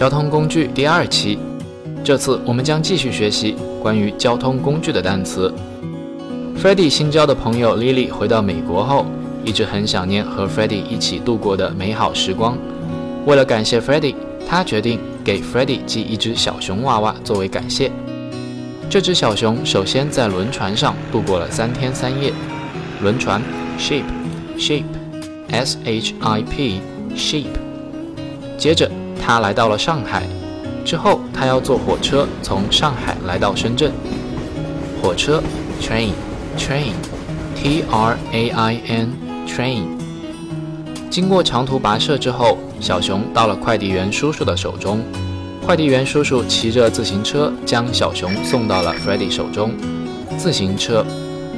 交通工具第二期。这次我们将继续学习关于交通工具的单词。Freddie 新交的朋友 Lily 回到美国后，一直很想念和 Freddie 一起度过的美好时光。为了感谢 Freddie，他决定给 Freddie 寄一只小熊娃娃作为感谢。这只小熊首先在轮船上度过了三天三夜。轮船 ship，ship，s h i p，ship。接着他来到了上海，之后他要坐火车从上海来到深圳。火车 train，train，t r a i n，train。经过长途跋涉之后，小熊到了快递员叔叔的手中。快递员叔叔骑着自行车将小熊送到了 Freddie 手中。自行车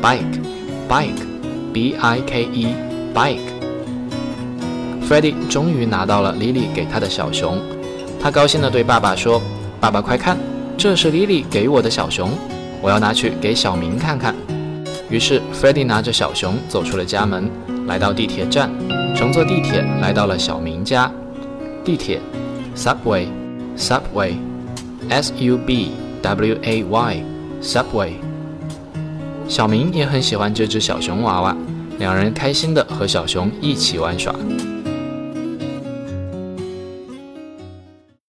，bike，bike，b i k e，bike。Freddie 终于拿到了 Lily 给他的小熊，他高兴地对爸爸说：“爸爸，快看，这是 Lily 给我的小熊，我要拿去给小明看看。”于是 Freddie 拿着小熊走出了家门，来到地铁站，乘坐地铁来到了小明家。地铁，subway。Subway, S-U-B-W-A-Y, Subway。小明也很喜欢这只小熊娃娃，两人开心地和小熊一起玩耍。